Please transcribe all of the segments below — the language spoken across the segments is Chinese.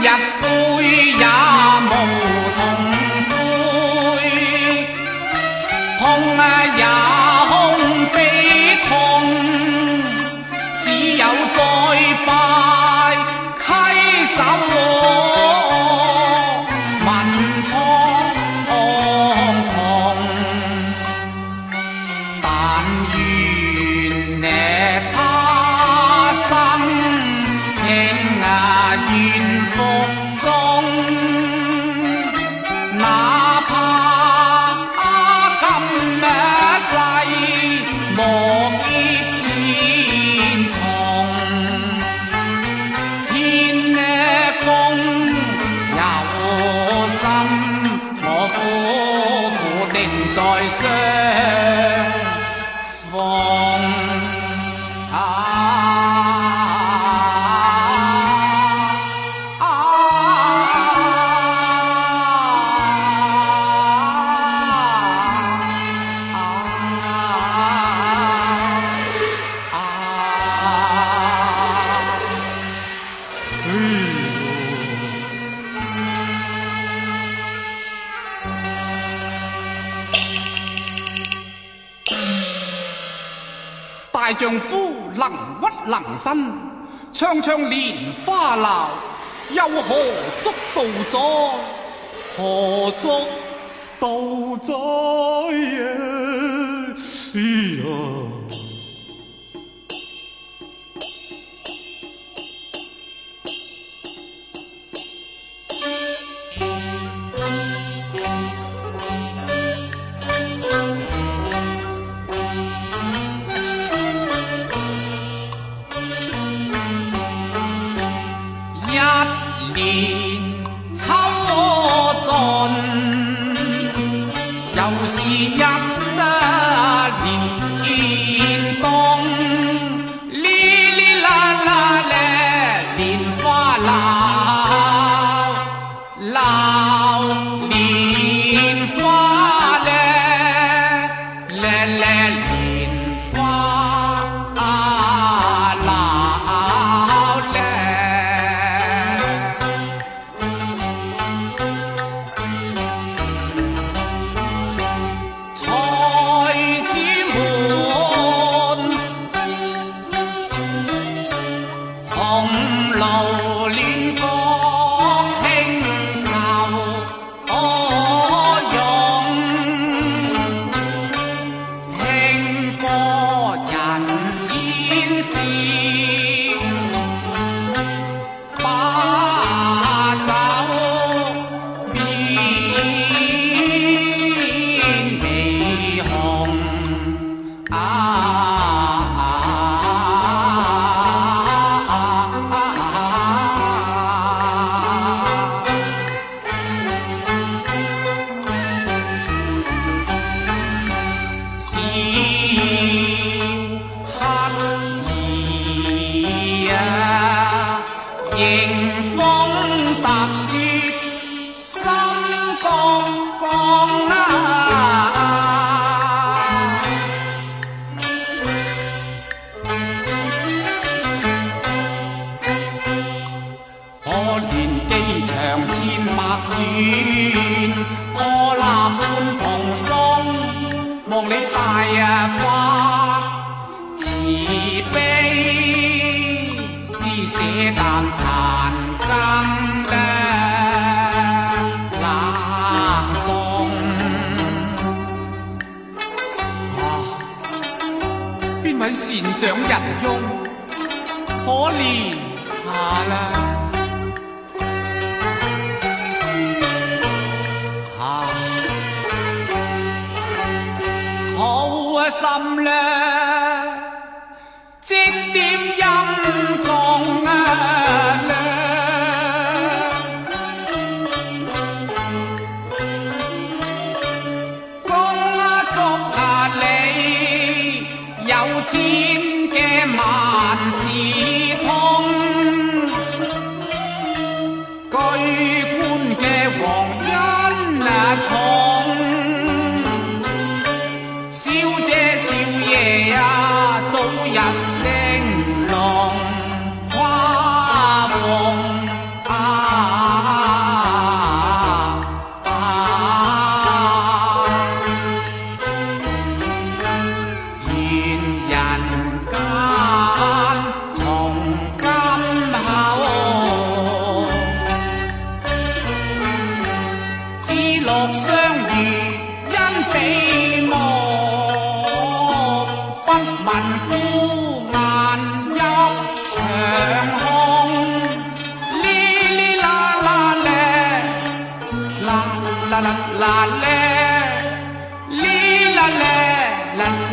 Yeah. 大丈夫能屈能伸，唱唱莲花楼，又何足道哉？何足道哉？又是一啊年年冬，哩哩啦啦咧，年花老老。望你大呀发慈悲，施舍但残羹咧冷送，边位善长人翁，可怜下啦。chim kê mòn xì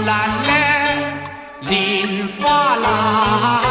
蓝嘞，莲花蓝。